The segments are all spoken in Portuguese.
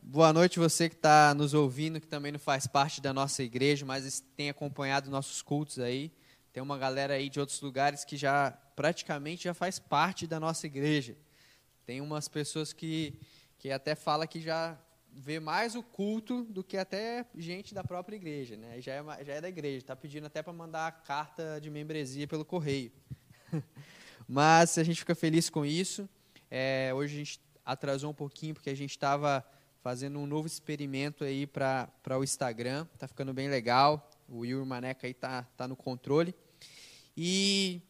Boa noite você que está nos ouvindo, que também não faz parte da nossa igreja, mas tem acompanhado nossos cultos aí. Tem uma galera aí de outros lugares que já praticamente já faz parte da nossa igreja. Tem umas pessoas que, que até fala que já vê mais o culto do que até gente da própria igreja, né? Já é, já é da igreja, está pedindo até para mandar a carta de membresia pelo correio. Mas a gente fica feliz com isso. É, hoje a gente atrasou um pouquinho porque a gente estava fazendo um novo experimento aí para o Instagram. Está ficando bem legal. O Will Maneca aí tá, tá no controle. E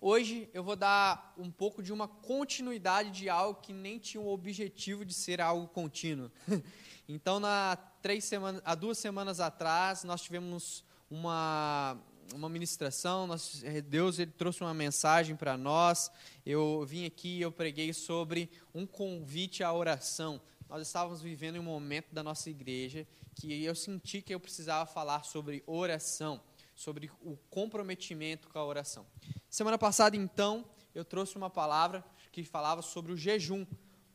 hoje eu vou dar um pouco de uma continuidade de algo que nem tinha o objetivo de ser algo contínuo. então, na três semanas, há duas semanas atrás, nós tivemos uma uma ministração, nós, eh, Deus ele trouxe uma mensagem para nós. Eu vim aqui e eu preguei sobre um convite à oração. Nós estávamos vivendo um momento da nossa igreja que eu senti que eu precisava falar sobre oração, sobre o comprometimento com a oração. Semana passada, então, eu trouxe uma palavra que falava sobre o jejum,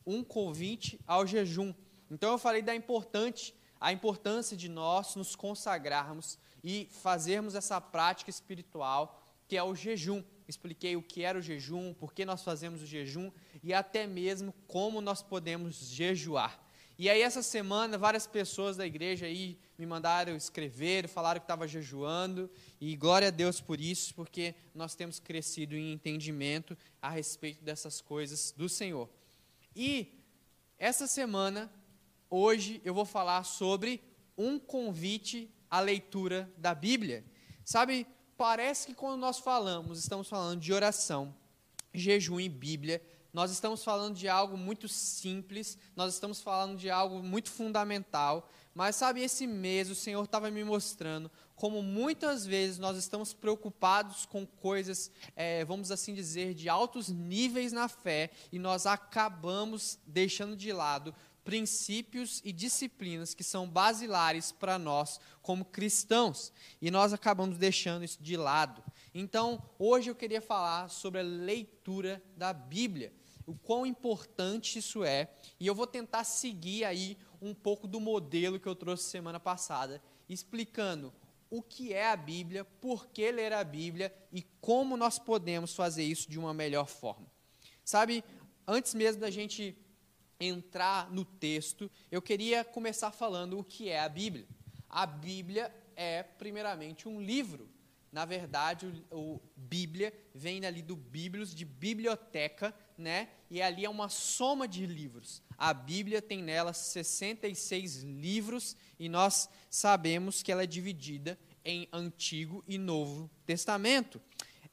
um convite ao jejum. Então eu falei da importante, a importância de nós nos consagrarmos e fazermos essa prática espiritual que é o jejum. Expliquei o que era o jejum, por que nós fazemos o jejum e até mesmo como nós podemos jejuar. E aí essa semana várias pessoas da igreja aí me mandaram escrever, falaram que estava jejuando e glória a Deus por isso, porque nós temos crescido em entendimento a respeito dessas coisas do Senhor. E essa semana, hoje eu vou falar sobre um convite a leitura da Bíblia. Sabe, parece que quando nós falamos, estamos falando de oração, jejum e Bíblia, nós estamos falando de algo muito simples, nós estamos falando de algo muito fundamental, mas sabe, esse mês o Senhor estava me mostrando como muitas vezes nós estamos preocupados com coisas, é, vamos assim dizer, de altos níveis na fé e nós acabamos deixando de lado princípios e disciplinas que são basilares para nós como cristãos, e nós acabamos deixando isso de lado. Então, hoje eu queria falar sobre a leitura da Bíblia, o quão importante isso é, e eu vou tentar seguir aí um pouco do modelo que eu trouxe semana passada, explicando o que é a Bíblia, por que ler a Bíblia e como nós podemos fazer isso de uma melhor forma. Sabe, antes mesmo da gente entrar no texto, eu queria começar falando o que é a Bíblia. A Bíblia é, primeiramente, um livro. Na verdade, o, o Bíblia vem ali do Bíblios, de biblioteca, né? E ali é uma soma de livros. A Bíblia tem nela 66 livros e nós sabemos que ela é dividida em Antigo e Novo Testamento.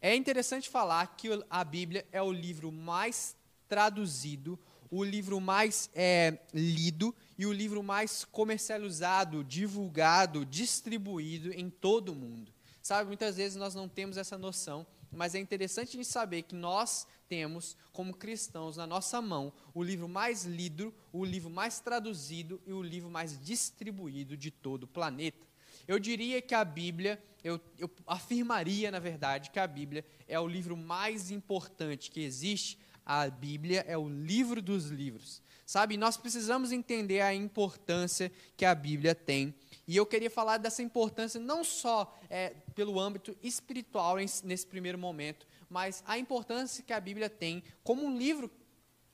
É interessante falar que a Bíblia é o livro mais traduzido o livro mais é, lido e o livro mais comercializado, divulgado, distribuído em todo o mundo. Sabe, muitas vezes nós não temos essa noção, mas é interessante de saber que nós temos, como cristãos, na nossa mão, o livro mais lido, o livro mais traduzido e o livro mais distribuído de todo o planeta. Eu diria que a Bíblia, eu, eu afirmaria, na verdade, que a Bíblia é o livro mais importante que existe a Bíblia é o livro dos livros. Sabe, nós precisamos entender a importância que a Bíblia tem. E eu queria falar dessa importância não só é, pelo âmbito espiritual nesse primeiro momento, mas a importância que a Bíblia tem como um livro,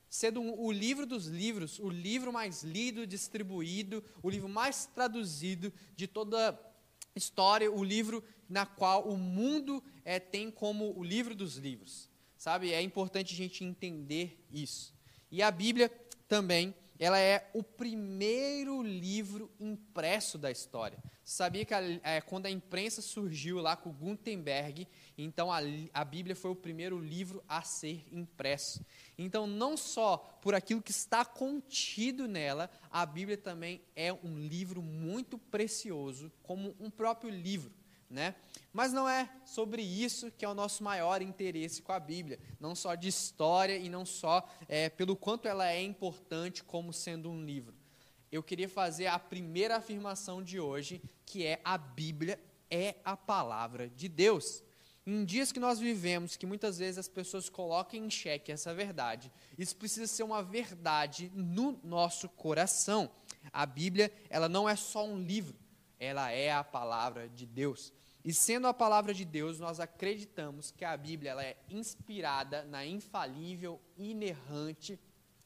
sendo o livro dos livros, o livro mais lido, distribuído, o livro mais traduzido de toda a história, o livro na qual o mundo é, tem como o livro dos livros. Sabe? É importante a gente entender isso. E a Bíblia também, ela é o primeiro livro impresso da história. Sabia que a, é, quando a imprensa surgiu lá com Gutenberg, então a, a Bíblia foi o primeiro livro a ser impresso. Então, não só por aquilo que está contido nela, a Bíblia também é um livro muito precioso, como um próprio livro né? Mas não é sobre isso que é o nosso maior interesse com a Bíblia, não só de história e não só é, pelo quanto ela é importante como sendo um livro. Eu queria fazer a primeira afirmação de hoje, que é a Bíblia é a palavra de Deus. Em dias que nós vivemos, que muitas vezes as pessoas colocam em xeque essa verdade, isso precisa ser uma verdade no nosso coração. A Bíblia, ela não é só um livro, ela é a palavra de Deus. E sendo a palavra de Deus, nós acreditamos que a Bíblia ela é inspirada na infalível, inerrante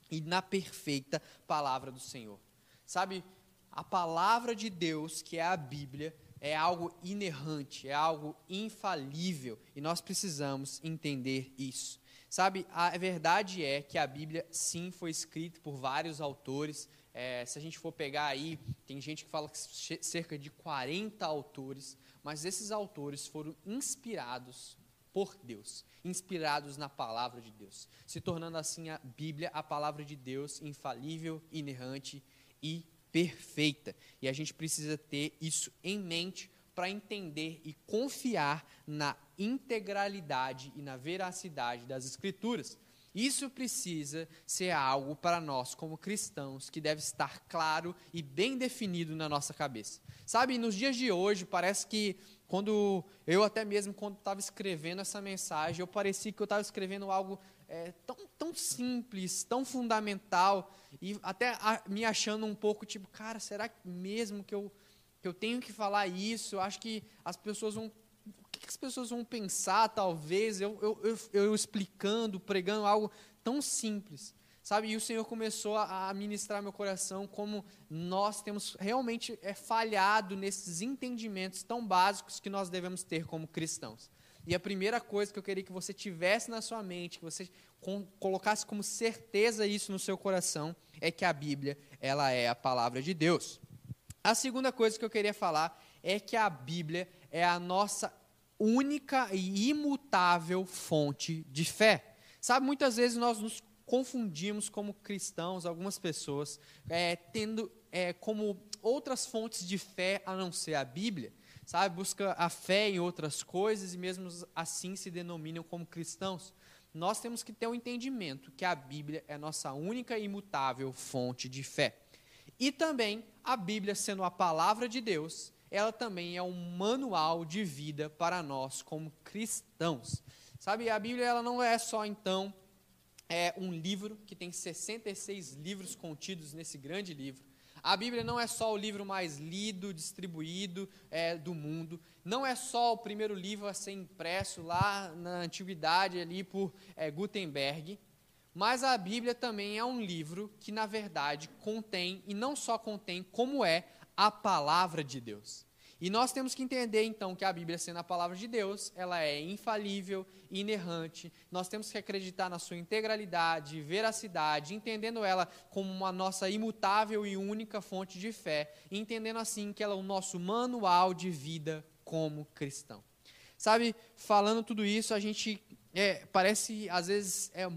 e na perfeita palavra do Senhor. Sabe, a palavra de Deus, que é a Bíblia, é algo inerrante, é algo infalível, e nós precisamos entender isso. Sabe, a verdade é que a Bíblia, sim, foi escrita por vários autores. É, se a gente for pegar aí, tem gente que fala que cerca de 40 autores, mas esses autores foram inspirados por Deus, inspirados na palavra de Deus, se tornando assim a Bíblia a palavra de Deus infalível, inerrante e perfeita. E a gente precisa ter isso em mente para entender e confiar na integralidade e na veracidade das Escrituras. Isso precisa ser algo para nós, como cristãos, que deve estar claro e bem definido na nossa cabeça. Sabe, nos dias de hoje, parece que quando eu até mesmo quando estava escrevendo essa mensagem, eu parecia que eu estava escrevendo algo é, tão, tão simples, tão fundamental, e até a, me achando um pouco tipo, cara, será mesmo que eu, que eu tenho que falar isso? Eu acho que as pessoas vão. O que as pessoas vão pensar, talvez, eu, eu, eu, eu explicando, pregando algo tão simples? Sabe, e o Senhor começou a, ministrar meu coração como nós temos realmente é, falhado nesses entendimentos tão básicos que nós devemos ter como cristãos. E a primeira coisa que eu queria que você tivesse na sua mente, que você colocasse como certeza isso no seu coração, é que a Bíblia, ela é a palavra de Deus. A segunda coisa que eu queria falar é que a Bíblia é a nossa única e imutável fonte de fé. Sabe, muitas vezes nós nos confundimos como cristãos, algumas pessoas, é, tendo é, como outras fontes de fé a não ser a Bíblia sabe, busca a fé em outras coisas e mesmo assim se denominam como cristãos. Nós temos que ter o um entendimento que a Bíblia é nossa única e imutável fonte de fé. E também a Bíblia, sendo a palavra de Deus, ela também é um manual de vida para nós como cristãos. Sabe, a Bíblia ela não é só então é um livro que tem 66 livros contidos nesse grande livro. A Bíblia não é só o livro mais lido, distribuído é, do mundo. Não é só o primeiro livro a ser impresso lá na antiguidade ali por é, Gutenberg. Mas a Bíblia também é um livro que, na verdade, contém, e não só contém, como é a palavra de Deus. E nós temos que entender então que a Bíblia, sendo a palavra de Deus, ela é infalível, inerrante. Nós temos que acreditar na sua integralidade, veracidade, entendendo ela como uma nossa imutável e única fonte de fé, entendendo assim que ela é o nosso manual de vida como cristão. Sabe, falando tudo isso, a gente é, parece às vezes é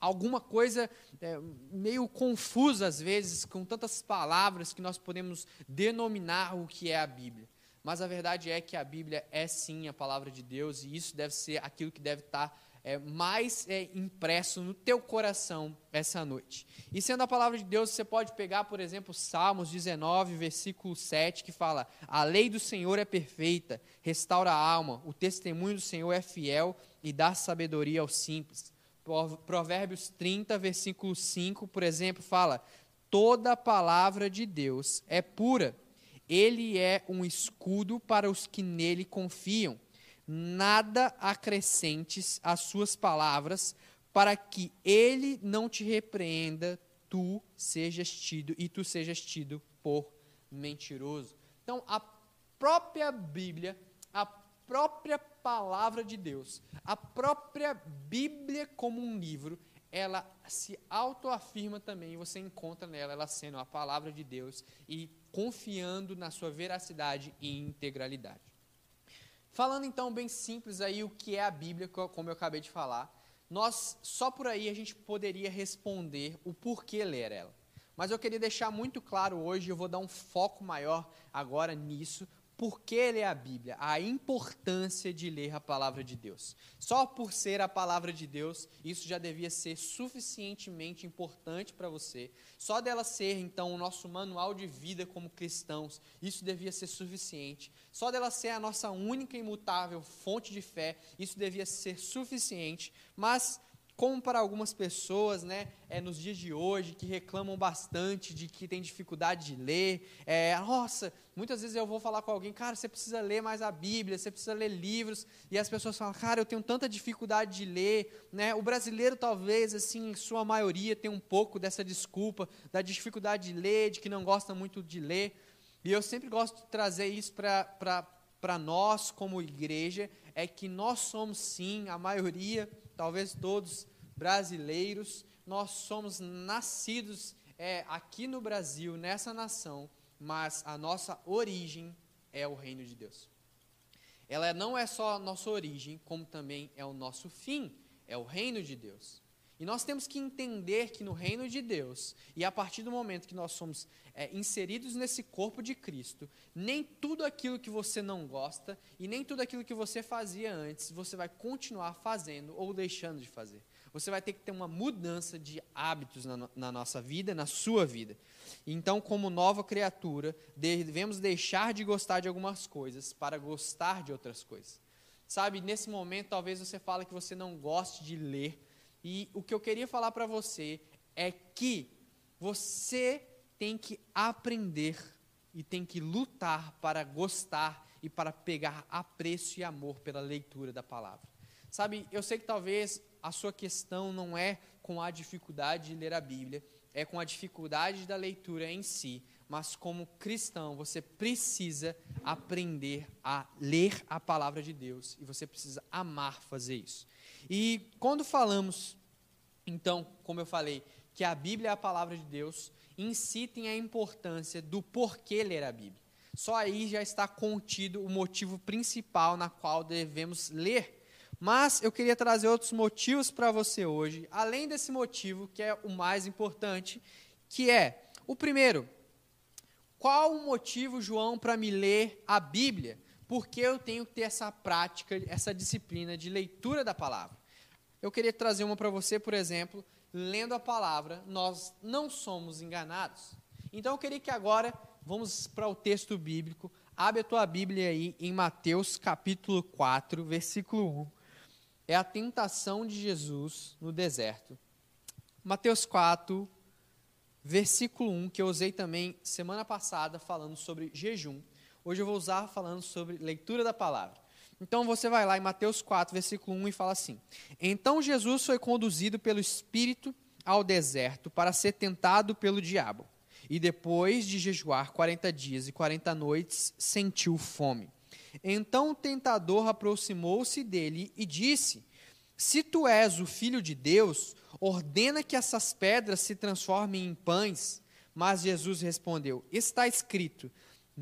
alguma coisa é, meio confusa às vezes com tantas palavras que nós podemos denominar o que é a Bíblia. Mas a verdade é que a Bíblia é sim a palavra de Deus e isso deve ser aquilo que deve estar é, mais é, impresso no teu coração essa noite. E sendo a palavra de Deus, você pode pegar, por exemplo, Salmos 19, versículo 7, que fala: A lei do Senhor é perfeita, restaura a alma, o testemunho do Senhor é fiel e dá sabedoria aos simples. Provérbios 30, versículo 5, por exemplo, fala: Toda palavra de Deus é pura ele é um escudo para os que nele confiam. Nada acrescentes às suas palavras, para que ele não te repreenda, tu sejas tido e tu sejas tido por mentiroso. Então, a própria Bíblia, a própria palavra de Deus, a própria Bíblia como um livro, ela se autoafirma também, você encontra nela ela sendo a palavra de Deus e confiando na sua veracidade e integralidade. Falando então bem simples aí o que é a Bíblia, como eu acabei de falar, nós só por aí a gente poderia responder o porquê ler ela. Mas eu queria deixar muito claro hoje, eu vou dar um foco maior agora nisso, por que ler a Bíblia? A importância de ler a palavra de Deus. Só por ser a palavra de Deus, isso já devia ser suficientemente importante para você. Só dela ser, então, o nosso manual de vida como cristãos, isso devia ser suficiente. Só dela ser a nossa única e imutável fonte de fé, isso devia ser suficiente. Mas como para algumas pessoas, né, é, nos dias de hoje, que reclamam bastante de que tem dificuldade de ler. É, nossa, muitas vezes eu vou falar com alguém, cara, você precisa ler mais a Bíblia, você precisa ler livros, e as pessoas falam, cara, eu tenho tanta dificuldade de ler. Né? O brasileiro, talvez, assim, em sua maioria, tem um pouco dessa desculpa, da dificuldade de ler, de que não gosta muito de ler. E eu sempre gosto de trazer isso para nós, como igreja, é que nós somos, sim, a maioria, talvez todos, brasileiros, nós somos nascidos é, aqui no Brasil, nessa nação, mas a nossa origem é o reino de Deus. Ela não é só a nossa origem, como também é o nosso fim, é o reino de Deus. E nós temos que entender que no reino de Deus, e a partir do momento que nós somos é, inseridos nesse corpo de Cristo, nem tudo aquilo que você não gosta e nem tudo aquilo que você fazia antes, você vai continuar fazendo ou deixando de fazer. Você vai ter que ter uma mudança de hábitos na, na nossa vida, na sua vida. Então, como nova criatura, devemos deixar de gostar de algumas coisas para gostar de outras coisas. Sabe, nesse momento, talvez você fale que você não goste de ler. E o que eu queria falar para você é que você tem que aprender e tem que lutar para gostar e para pegar apreço e amor pela leitura da palavra. Sabe, eu sei que talvez a sua questão não é com a dificuldade de ler a Bíblia, é com a dificuldade da leitura em si, mas como cristão, você precisa aprender a ler a palavra de Deus e você precisa amar fazer isso. E quando falamos, então, como eu falei, que a Bíblia é a palavra de Deus, em si tem a importância do porquê ler a Bíblia. Só aí já está contido o motivo principal na qual devemos ler mas eu queria trazer outros motivos para você hoje, além desse motivo que é o mais importante, que é o primeiro. Qual o motivo, João, para me ler a Bíblia? Porque eu tenho que ter essa prática, essa disciplina de leitura da palavra. Eu queria trazer uma para você, por exemplo, lendo a palavra, nós não somos enganados. Então eu queria que agora vamos para o texto bíblico. Abre a tua Bíblia aí em Mateus capítulo 4, versículo 1 é a tentação de Jesus no deserto. Mateus 4, versículo 1, que eu usei também semana passada falando sobre jejum. Hoje eu vou usar falando sobre leitura da palavra. Então você vai lá em Mateus 4, versículo 1 e fala assim: Então Jesus foi conduzido pelo Espírito ao deserto para ser tentado pelo diabo. E depois de jejuar 40 dias e 40 noites, sentiu fome. Então o tentador aproximou-se dele e disse: Se tu és o filho de Deus, ordena que essas pedras se transformem em pães. Mas Jesus respondeu: Está escrito: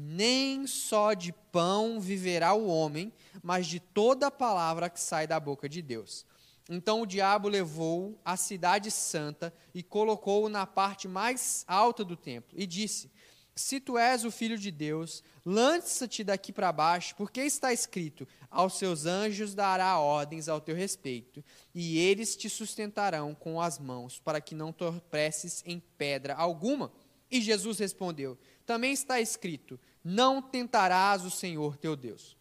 Nem só de pão viverá o homem, mas de toda a palavra que sai da boca de Deus. Então o diabo levou-o à cidade santa e colocou-o na parte mais alta do templo e disse: se tu és o filho de Deus, lança-te daqui para baixo, porque está escrito: aos seus anjos dará ordens ao teu respeito, e eles te sustentarão com as mãos, para que não tropeces em pedra alguma. E Jesus respondeu: Também está escrito: Não tentarás o Senhor teu Deus.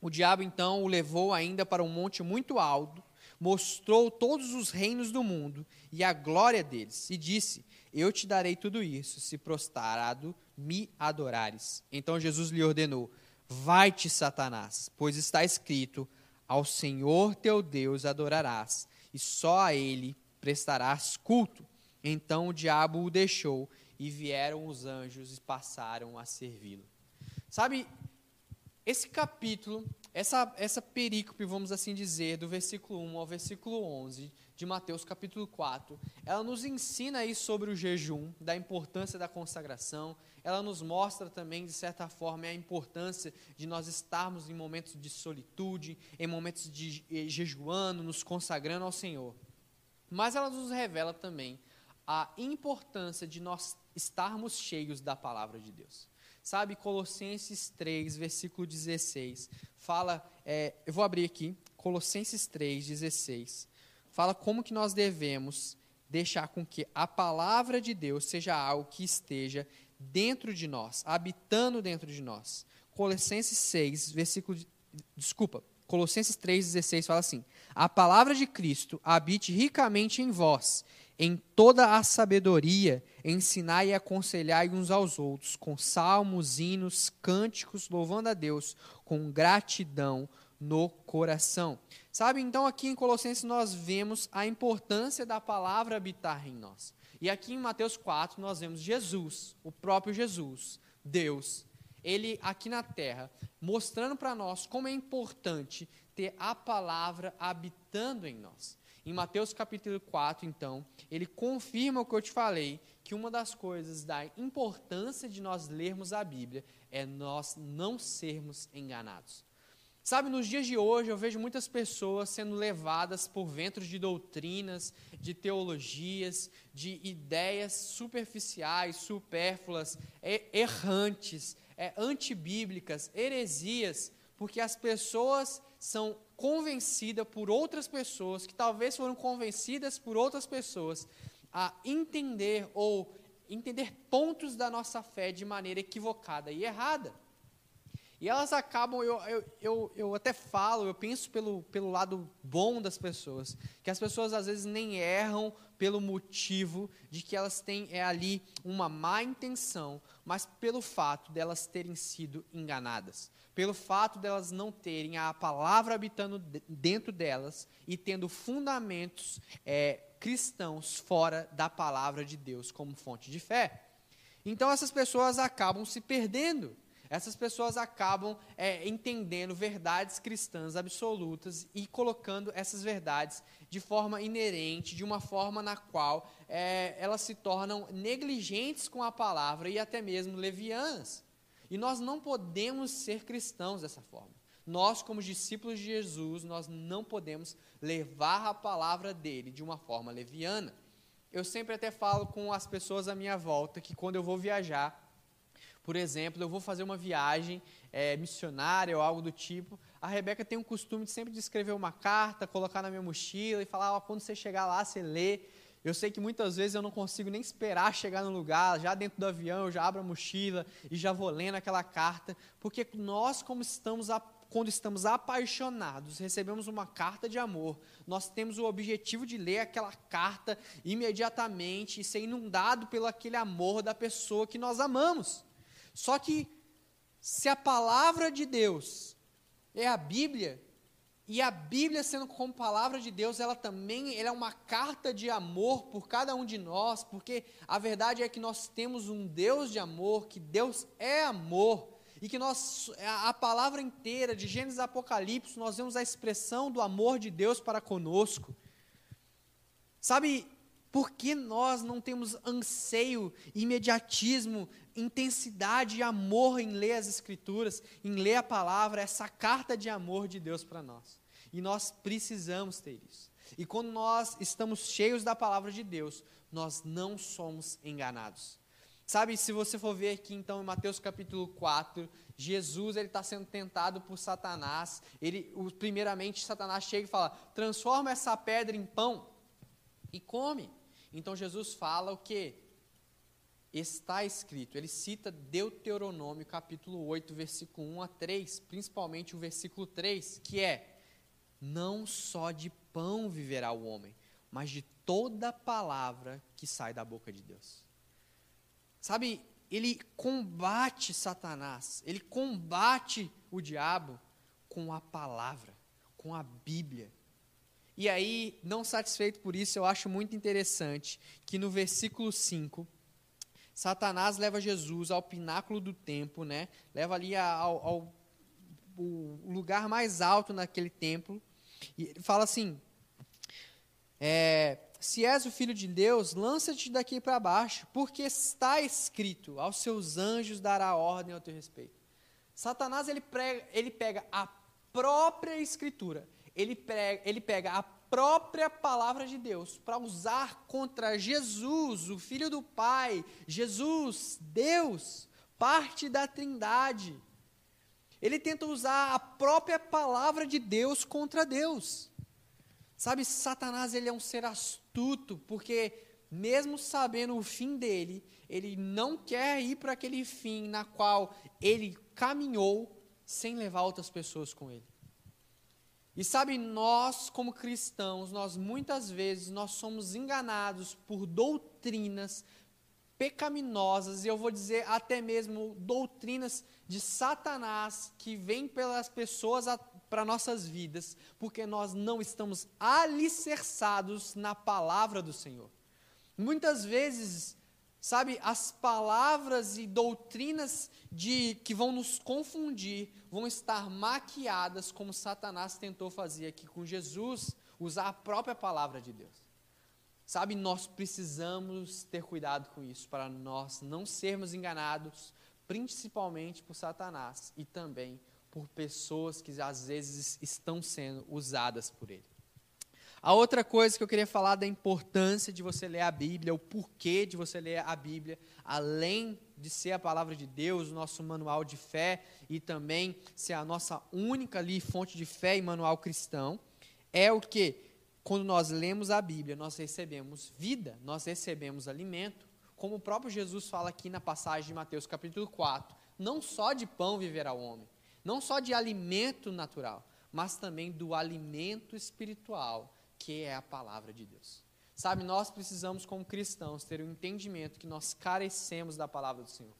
O diabo então o levou ainda para um monte muito alto, mostrou todos os reinos do mundo e a glória deles, e disse: Eu te darei tudo isso, se prostrado me adorares. Então Jesus lhe ordenou: Vai-te, Satanás, pois está escrito: Ao Senhor teu Deus adorarás, e só a ele prestarás culto. Então o diabo o deixou, e vieram os anjos e passaram a servi-lo. Sabe, esse capítulo, essa, essa perícope, vamos assim dizer, do versículo 1 ao versículo 11 de Mateus capítulo 4, ela nos ensina aí sobre o jejum, da importância da consagração, ela nos mostra também, de certa forma, a importância de nós estarmos em momentos de solitude, em momentos de eh, jejuando, nos consagrando ao Senhor. Mas ela nos revela também a importância de nós estarmos cheios da palavra de Deus. Sabe, Colossenses 3, versículo 16, fala, é, eu vou abrir aqui, Colossenses 3, 16, fala como que nós devemos deixar com que a palavra de Deus seja algo que esteja dentro de nós, habitando dentro de nós. Colossenses 6, versículo, desculpa, Colossenses 3,16 fala assim: A palavra de Cristo habite ricamente em vós, em toda a sabedoria, ensinai e aconselhai uns aos outros, com salmos, hinos, cânticos, louvando a Deus, com gratidão no coração. Sabe, então aqui em Colossenses nós vemos a importância da palavra habitar em nós. E aqui em Mateus 4 nós vemos Jesus, o próprio Jesus, Deus, ele aqui na terra, mostrando para nós como é importante ter a palavra habitando em nós. Em Mateus capítulo 4, então, ele confirma o que eu te falei, que uma das coisas da importância de nós lermos a Bíblia é nós não sermos enganados. Sabe, nos dias de hoje eu vejo muitas pessoas sendo levadas por ventos de doutrinas, de teologias, de ideias superficiais, supérfluas, errantes, é, antibíblicas, heresias, porque as pessoas são convencidas por outras pessoas, que talvez foram convencidas por outras pessoas, a entender ou entender pontos da nossa fé de maneira equivocada e errada. E elas acabam, eu, eu, eu, eu, até falo, eu penso pelo, pelo lado bom das pessoas, que as pessoas às vezes nem erram pelo motivo de que elas têm é, ali uma má intenção, mas pelo fato delas terem sido enganadas, pelo fato delas não terem a palavra habitando dentro delas e tendo fundamentos é, cristãos fora da palavra de Deus como fonte de fé. Então essas pessoas acabam se perdendo essas pessoas acabam é, entendendo verdades cristãs absolutas e colocando essas verdades de forma inerente, de uma forma na qual é, elas se tornam negligentes com a palavra e até mesmo levianas. E nós não podemos ser cristãos dessa forma. Nós, como discípulos de Jesus, nós não podemos levar a palavra dele de uma forma leviana. Eu sempre até falo com as pessoas à minha volta que quando eu vou viajar, por exemplo, eu vou fazer uma viagem é, missionária ou algo do tipo. A Rebeca tem um costume de sempre de escrever uma carta, colocar na minha mochila e falar: quando você chegar lá, você lê. Eu sei que muitas vezes eu não consigo nem esperar chegar no lugar, já dentro do avião, eu já abro a mochila e já vou lendo aquela carta, porque nós, como estamos quando estamos apaixonados, recebemos uma carta de amor, nós temos o objetivo de ler aquela carta imediatamente e ser inundado pelo aquele amor da pessoa que nós amamos. Só que se a palavra de Deus é a Bíblia, e a Bíblia sendo como palavra de Deus, ela também ela é uma carta de amor por cada um de nós, porque a verdade é que nós temos um Deus de amor, que Deus é amor, e que nós a, palavra inteira de Gênesis Apocalipse, nós vemos a expressão do amor de Deus para conosco. Sabe, por que nós não temos anseio, imediatismo, intensidade e amor em ler as Escrituras, em ler a palavra, essa carta de amor de Deus para nós? E nós precisamos ter isso. E quando nós estamos cheios da palavra de Deus, nós não somos enganados. Sabe, se você for ver aqui então em Mateus capítulo 4, Jesus ele está sendo tentado por Satanás. Ele, primeiramente, Satanás chega e fala: transforma essa pedra em pão e come. Então Jesus fala o que? Está escrito, ele cita Deuteronômio capítulo 8, versículo 1 a 3, principalmente o versículo 3, que é: Não só de pão viverá o homem, mas de toda palavra que sai da boca de Deus. Sabe, ele combate Satanás, ele combate o diabo com a palavra, com a Bíblia. E aí, não satisfeito por isso, eu acho muito interessante que no versículo 5, Satanás leva Jesus ao pináculo do templo, né? leva ali ao, ao, lugar mais alto naquele templo, e fala assim: é, Se és o filho de Deus, lança-te daqui para baixo, porque está escrito: aos seus anjos dará ordem ao teu respeito. Satanás ele, prega, ele pega a própria escritura ele, prega, ele pega a própria palavra de Deus para usar contra Jesus, o Filho do Pai, Jesus, Deus, parte da Trindade. Ele tenta usar a própria palavra de Deus contra Deus. Sabe, Satanás ele é um ser astuto, porque mesmo sabendo o fim dele, ele não quer ir para aquele fim na qual ele caminhou sem levar outras pessoas com ele. E sabe, nós como cristãos, nós muitas vezes nós somos enganados por doutrinas pecaminosas, e eu vou dizer até mesmo doutrinas de Satanás que vêm pelas pessoas para nossas vidas, porque nós não estamos alicerçados na palavra do Senhor. Muitas vezes, sabe, as palavras e doutrinas de que vão nos confundir vão estar maquiadas como Satanás tentou fazer aqui com Jesus, usar a própria palavra de Deus. Sabe, nós precisamos ter cuidado com isso, para nós não sermos enganados, principalmente por Satanás e também por pessoas que às vezes estão sendo usadas por ele. A outra coisa que eu queria falar da importância de você ler a Bíblia, o porquê de você ler a Bíblia, além de ser a palavra de Deus, o nosso manual de fé e também ser a nossa única ali fonte de fé e manual cristão, é o que quando nós lemos a Bíblia, nós recebemos vida, nós recebemos alimento, como o próprio Jesus fala aqui na passagem de Mateus capítulo 4, não só de pão viverá o homem, não só de alimento natural, mas também do alimento espiritual, que é a palavra de Deus. Sabe, nós precisamos, como cristãos, ter o um entendimento que nós carecemos da palavra do Senhor.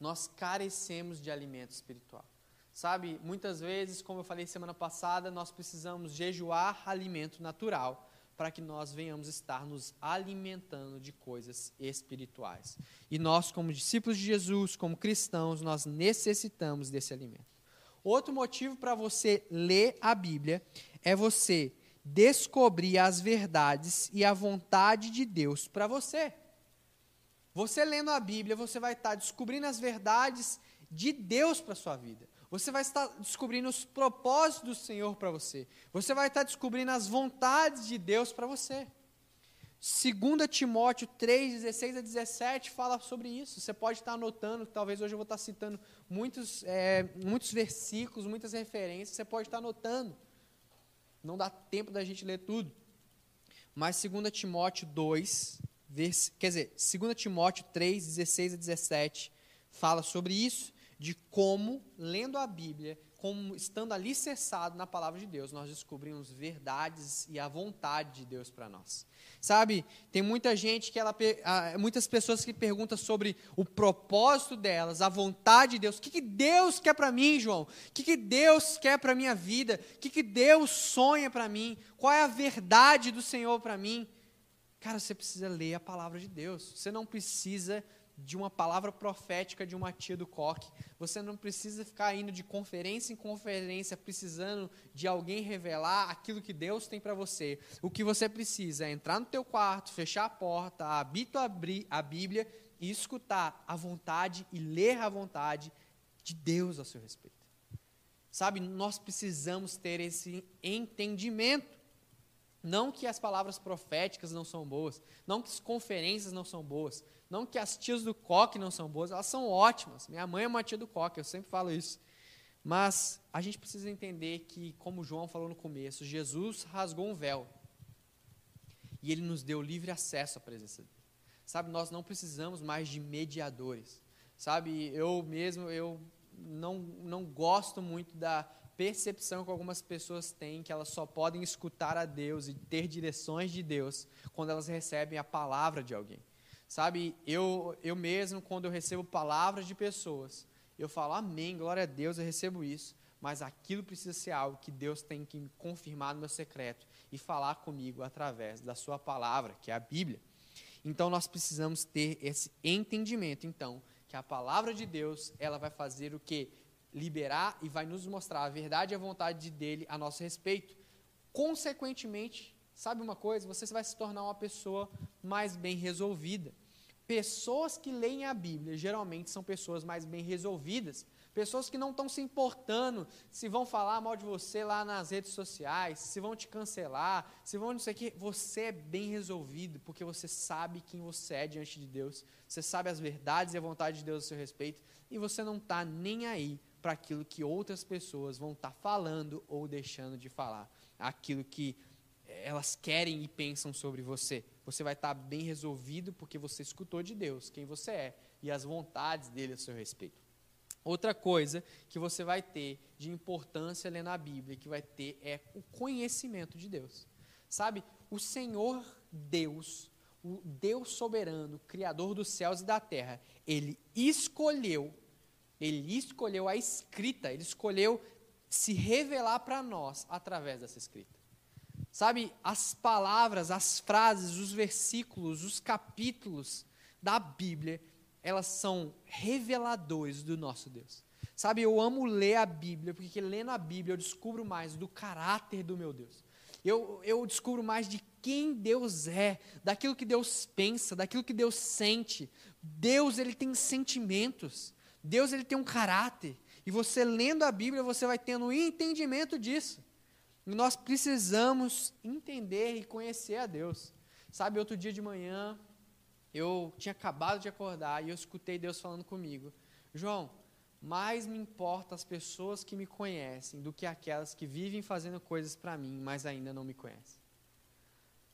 Nós carecemos de alimento espiritual. Sabe, muitas vezes, como eu falei semana passada, nós precisamos jejuar alimento natural para que nós venhamos estar nos alimentando de coisas espirituais. E nós, como discípulos de Jesus, como cristãos, nós necessitamos desse alimento. Outro motivo para você ler a Bíblia é você descobrir as verdades e a vontade de Deus para você. Você lendo a Bíblia, você vai estar descobrindo as verdades de Deus para sua vida. Você vai estar descobrindo os propósitos do Senhor para você. Você vai estar descobrindo as vontades de Deus para você. 2 Timóteo 3, 16 a 17 fala sobre isso. Você pode estar anotando, talvez hoje eu vou estar citando muitos, é, muitos versículos, muitas referências, você pode estar anotando. Não dá tempo da gente ler tudo. Mas 2 Timóteo 2, vers, quer dizer, 2 Timóteo 3, 16 a 17 fala sobre isso de como, lendo a Bíblia, como estando alicerçado na palavra de Deus, nós descobrimos verdades e a vontade de Deus para nós. Sabe, tem muita gente que ela, muitas pessoas que perguntam sobre o propósito delas, a vontade de Deus. O que, que Deus quer para mim, João? O que, que Deus quer para minha vida? O que, que Deus sonha para mim? Qual é a verdade do Senhor para mim? Cara, você precisa ler a palavra de Deus. Você não precisa de uma palavra profética de uma tia do coque. Você não precisa ficar indo de conferência em conferência precisando de alguém revelar aquilo que Deus tem para você. O que você precisa é entrar no teu quarto, fechar a porta, habito abrir a Bíblia e escutar a vontade e ler a vontade de Deus a seu respeito. Sabe, nós precisamos ter esse entendimento. Não que as palavras proféticas não são boas, não que as conferências não são boas, não que as tias do coque não são boas, elas são ótimas. Minha mãe é uma tia do coque, eu sempre falo isso. Mas a gente precisa entender que, como João falou no começo, Jesus rasgou um véu. E ele nos deu livre acesso à presença dele. Sabe, nós não precisamos mais de mediadores. Sabe, eu mesmo, eu não, não gosto muito da percepção que algumas pessoas têm que elas só podem escutar a Deus e ter direções de Deus quando elas recebem a palavra de alguém. Sabe, eu, eu mesmo, quando eu recebo palavras de pessoas, eu falo, amém, glória a Deus, eu recebo isso. Mas aquilo precisa ser algo que Deus tem que confirmar no meu secreto e falar comigo através da sua palavra, que é a Bíblia. Então nós precisamos ter esse entendimento, então, que a palavra de Deus, ela vai fazer o que? Liberar e vai nos mostrar a verdade e a vontade dele a nosso respeito. Consequentemente, sabe uma coisa? Você vai se tornar uma pessoa mais bem resolvida pessoas que leem a Bíblia geralmente são pessoas mais bem resolvidas, pessoas que não estão se importando se vão falar mal de você lá nas redes sociais, se vão te cancelar, se vão não sei o que. Você é bem resolvido porque você sabe quem você é diante de Deus, você sabe as verdades e a vontade de Deus a seu respeito e você não está nem aí para aquilo que outras pessoas vão estar tá falando ou deixando de falar, aquilo que elas querem e pensam sobre você. Você vai estar bem resolvido porque você escutou de Deus quem você é e as vontades dele a seu respeito. Outra coisa que você vai ter de importância lendo a Bíblia, que vai ter é o conhecimento de Deus. Sabe, o Senhor Deus, o Deus soberano, criador dos céus e da terra, ele escolheu, ele escolheu a escrita, ele escolheu se revelar para nós através dessa escrita. Sabe, as palavras, as frases, os versículos, os capítulos da Bíblia, elas são reveladores do nosso Deus. Sabe, eu amo ler a Bíblia, porque lendo a Bíblia eu descubro mais do caráter do meu Deus. Eu, eu descubro mais de quem Deus é, daquilo que Deus pensa, daquilo que Deus sente. Deus, ele tem sentimentos. Deus, ele tem um caráter. E você lendo a Bíblia, você vai tendo um entendimento disso. E nós precisamos entender e conhecer a Deus. Sabe, outro dia de manhã, eu tinha acabado de acordar e eu escutei Deus falando comigo: João, mais me importa as pessoas que me conhecem do que aquelas que vivem fazendo coisas para mim, mas ainda não me conhecem.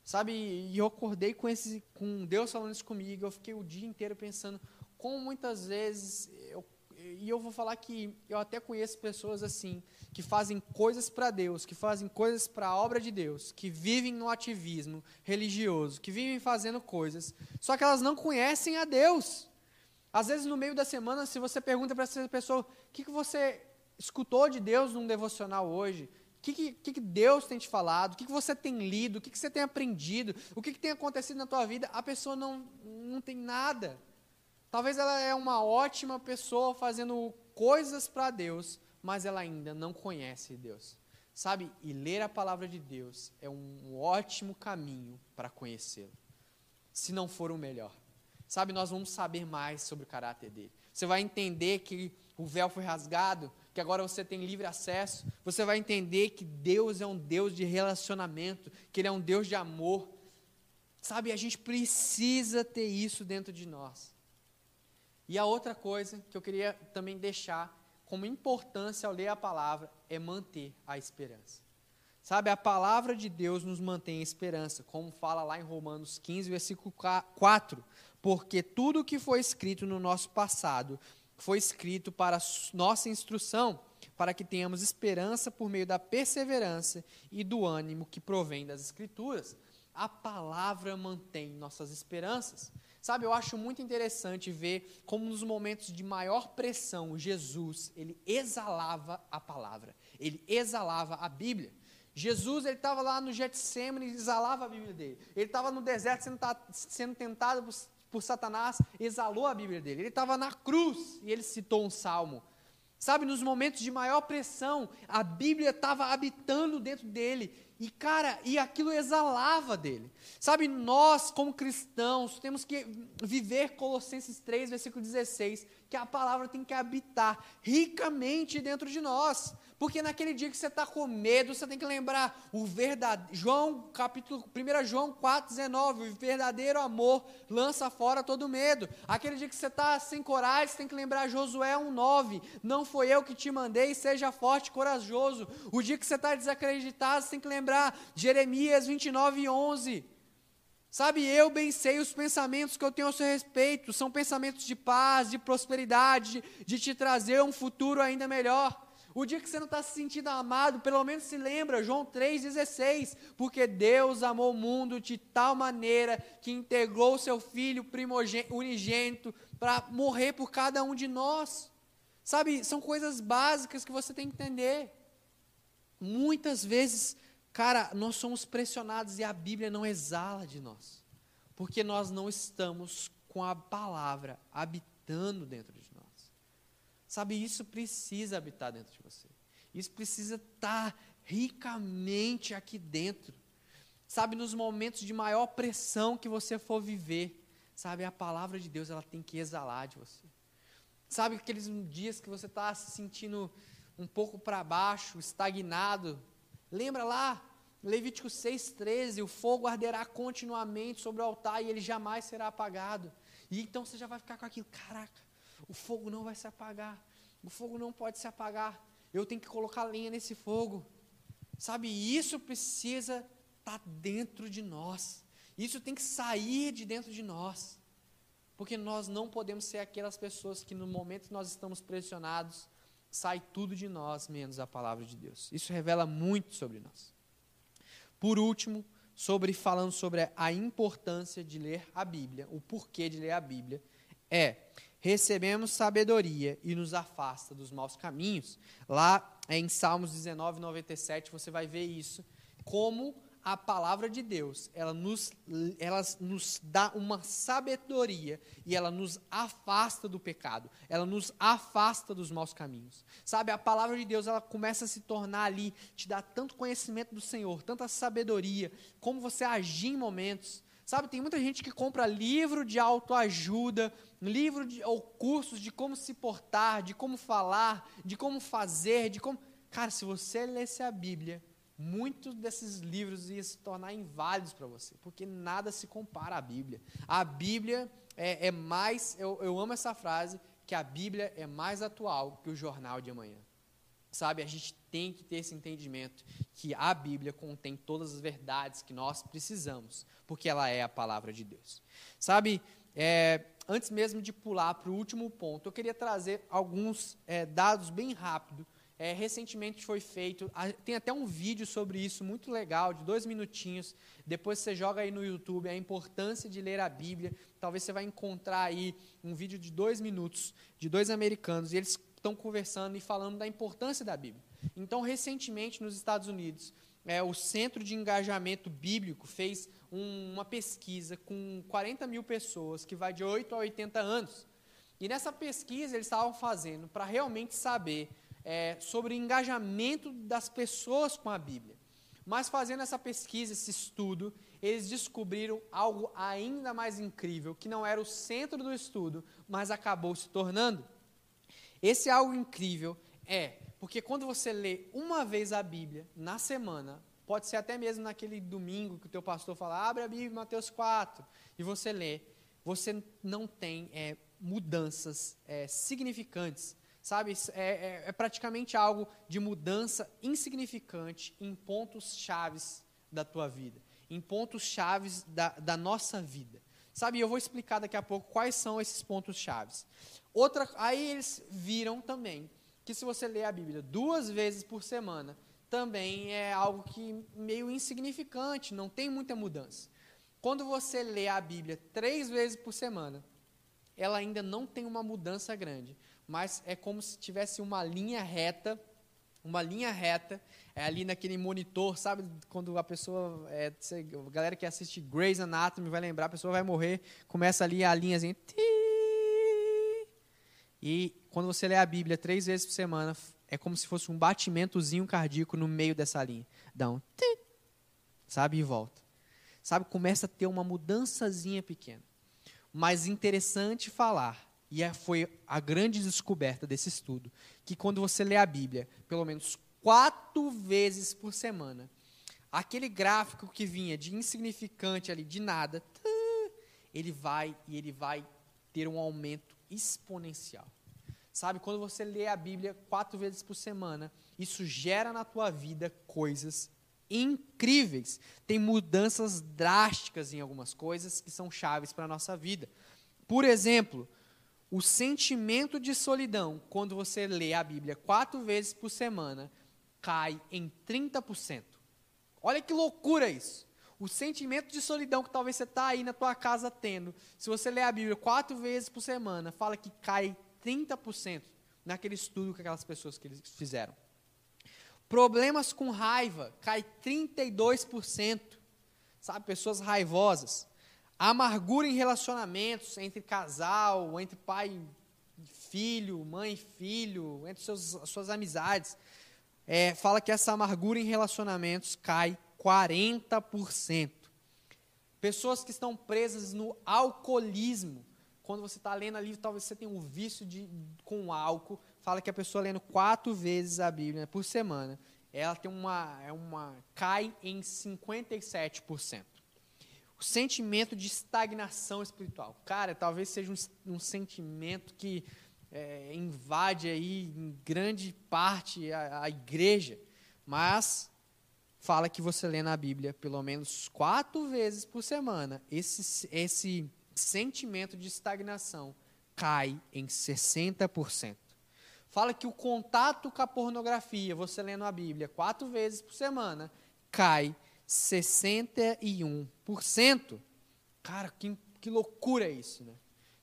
Sabe, e eu acordei com, esse, com Deus falando isso comigo, eu fiquei o dia inteiro pensando como muitas vezes eu e eu vou falar que eu até conheço pessoas assim, que fazem coisas para Deus, que fazem coisas para a obra de Deus, que vivem no ativismo religioso, que vivem fazendo coisas, só que elas não conhecem a Deus. Às vezes, no meio da semana, se você pergunta para essa pessoa, o que, que você escutou de Deus num devocional hoje? O que, que, que, Deus tem te falado? O que, que você tem lido? O que, que você tem aprendido? O que, que tem acontecido na tua vida? A pessoa não, não tem nada. Talvez ela é uma ótima pessoa fazendo coisas para Deus, mas ela ainda não conhece Deus. Sabe? E ler a palavra de Deus é um ótimo caminho para conhecê-lo. Se não for o melhor. Sabe, nós vamos saber mais sobre o caráter dele. Você vai entender que o véu foi rasgado, que agora você tem livre acesso. Você vai entender que Deus é um Deus de relacionamento, que Ele é um Deus de amor. Sabe, a gente precisa ter isso dentro de nós. E a outra coisa que eu queria também deixar como importância ao ler a palavra é manter a esperança. Sabe, a palavra de Deus nos mantém a esperança, como fala lá em Romanos 15, versículo 4. Porque tudo o que foi escrito no nosso passado foi escrito para nossa instrução, para que tenhamos esperança por meio da perseverança e do ânimo que provém das Escrituras. A palavra mantém nossas esperanças. Sabe, eu acho muito interessante ver como nos momentos de maior pressão, Jesus, ele exalava a palavra, ele exalava a Bíblia. Jesus, ele estava lá no Getsemane exalava a Bíblia dele. Ele estava no deserto sendo, sendo tentado por, por Satanás, exalou a Bíblia dele. Ele estava na cruz e ele citou um salmo. Sabe, nos momentos de maior pressão, a Bíblia estava habitando dentro dele e, cara, e aquilo exalava dele. Sabe, nós, como cristãos, temos que viver Colossenses 3, versículo 16, que a palavra tem que habitar ricamente dentro de nós. Porque naquele dia que você está com medo, você tem que lembrar o verdadeiro. João, capítulo 1 João 4, 19, o verdadeiro amor lança fora todo medo. Aquele dia que você está sem coragem, você tem que lembrar Josué 1, 9. Não foi eu que te mandei, seja forte e corajoso. O dia que você está desacreditado, você tem que lembrar Jeremias 29, 11. Sabe, eu bem sei os pensamentos que eu tenho a seu respeito, são pensamentos de paz, de prosperidade, de, de te trazer um futuro ainda melhor. O dia que você não está se sentindo amado, pelo menos se lembra, João 3,16. Porque Deus amou o mundo de tal maneira que integrou o seu Filho unigênito para morrer por cada um de nós. Sabe, são coisas básicas que você tem que entender. Muitas vezes, cara, nós somos pressionados e a Bíblia não exala de nós. Porque nós não estamos com a palavra habitando dentro de. Sabe, isso precisa habitar dentro de você. Isso precisa estar ricamente aqui dentro. Sabe, nos momentos de maior pressão que você for viver, Sabe, a palavra de Deus ela tem que exalar de você. Sabe aqueles dias que você está se sentindo um pouco para baixo, estagnado? Lembra lá, Levítico 6,13: o fogo arderá continuamente sobre o altar e ele jamais será apagado. E então você já vai ficar com aquilo: caraca, o fogo não vai se apagar, o fogo não pode se apagar, eu tenho que colocar lenha nesse fogo. Sabe, isso precisa estar tá dentro de nós, isso tem que sair de dentro de nós. Porque nós não podemos ser aquelas pessoas que no momento que nós estamos pressionados, sai tudo de nós, menos a palavra de Deus. Isso revela muito sobre nós. Por último, sobre falando sobre a importância de ler a Bíblia, o porquê de ler a Bíblia, é recebemos sabedoria e nos afasta dos maus caminhos. Lá em Salmos 19, 97, você vai ver isso, como a palavra de Deus, ela nos, ela nos dá uma sabedoria e ela nos afasta do pecado, ela nos afasta dos maus caminhos. Sabe, a palavra de Deus, ela começa a se tornar ali, te dá tanto conhecimento do Senhor, tanta sabedoria, como você agir em momentos. Sabe, tem muita gente que compra livro de autoajuda, livro de, ou cursos de como se portar, de como falar, de como fazer, de como. Cara, se você lesse a Bíblia, muitos desses livros iam se tornar inválidos para você, porque nada se compara à Bíblia. A Bíblia é, é mais, eu, eu amo essa frase, que a Bíblia é mais atual que o jornal de amanhã. Sabe, a gente tem que ter esse entendimento que a Bíblia contém todas as verdades que nós precisamos, porque ela é a palavra de Deus. Sabe, é, antes mesmo de pular para o último ponto, eu queria trazer alguns é, dados bem rápido é, recentemente foi feito, tem até um vídeo sobre isso muito legal, de dois minutinhos. Depois você joga aí no YouTube a importância de ler a Bíblia. Talvez você vai encontrar aí um vídeo de dois minutos de dois americanos e eles estão conversando e falando da importância da Bíblia. Então, recentemente nos Estados Unidos, é, o Centro de Engajamento Bíblico fez um, uma pesquisa com 40 mil pessoas que vai de 8 a 80 anos. E nessa pesquisa eles estavam fazendo para realmente saber é, sobre o engajamento das pessoas com a Bíblia. Mas fazendo essa pesquisa, esse estudo, eles descobriram algo ainda mais incrível, que não era o centro do estudo, mas acabou se tornando. Esse algo incrível é porque quando você lê uma vez a Bíblia na semana, pode ser até mesmo naquele domingo que o teu pastor fala, abre a Bíblia, Mateus 4, e você lê, você não tem é, mudanças é, significantes sabe? É, é, é, praticamente algo de mudança insignificante em pontos chaves da tua vida, em pontos chaves da, da nossa vida. Sabe, eu vou explicar daqui a pouco quais são esses pontos chaves. Outra, aí eles viram também que se você ler a Bíblia duas vezes por semana, também é algo que meio insignificante, não tem muita mudança. Quando você lê a Bíblia três vezes por semana, ela ainda não tem uma mudança grande mas é como se tivesse uma linha reta, uma linha reta, é ali naquele monitor, sabe? Quando a pessoa, é, a galera que assiste Grey's Anatomy vai lembrar, a pessoa vai morrer, começa ali a linhazinha, e quando você lê a Bíblia três vezes por semana, é como se fosse um batimentozinho cardíaco no meio dessa linha. Dá um sabe? E volta. Sabe? Começa a ter uma mudançazinha pequena. Mas interessante falar e é, foi a grande descoberta desse estudo, que quando você lê a Bíblia, pelo menos quatro vezes por semana, aquele gráfico que vinha de insignificante ali, de nada, ele vai e ele vai ter um aumento exponencial. Sabe, quando você lê a Bíblia quatro vezes por semana, isso gera na tua vida coisas incríveis. Tem mudanças drásticas em algumas coisas que são chaves para a nossa vida. Por exemplo, o sentimento de solidão, quando você lê a Bíblia quatro vezes por semana, cai em 30%. Olha que loucura isso. O sentimento de solidão que talvez você está aí na tua casa tendo, se você lê a Bíblia quatro vezes por semana, fala que cai 30% naquele estudo que aquelas pessoas que eles fizeram. Problemas com raiva, cai 32%. Sabe, pessoas raivosas. Amargura em relacionamentos entre casal, entre pai e filho, mãe e filho, entre seus, suas amizades. É, fala que essa amargura em relacionamentos cai 40%. Pessoas que estão presas no alcoolismo. Quando você está lendo ali, talvez você tenha um vício de, com álcool. Fala que a pessoa lendo quatro vezes a Bíblia por semana, ela tem uma, é uma cai em 57%. O sentimento de estagnação espiritual. Cara, talvez seja um, um sentimento que é, invade aí em grande parte a, a igreja, mas fala que você lê na Bíblia pelo menos quatro vezes por semana, esse, esse sentimento de estagnação cai em 60%. Fala que o contato com a pornografia, você lendo a Bíblia quatro vezes por semana, cai 61%. Cara, que, que loucura é isso, né?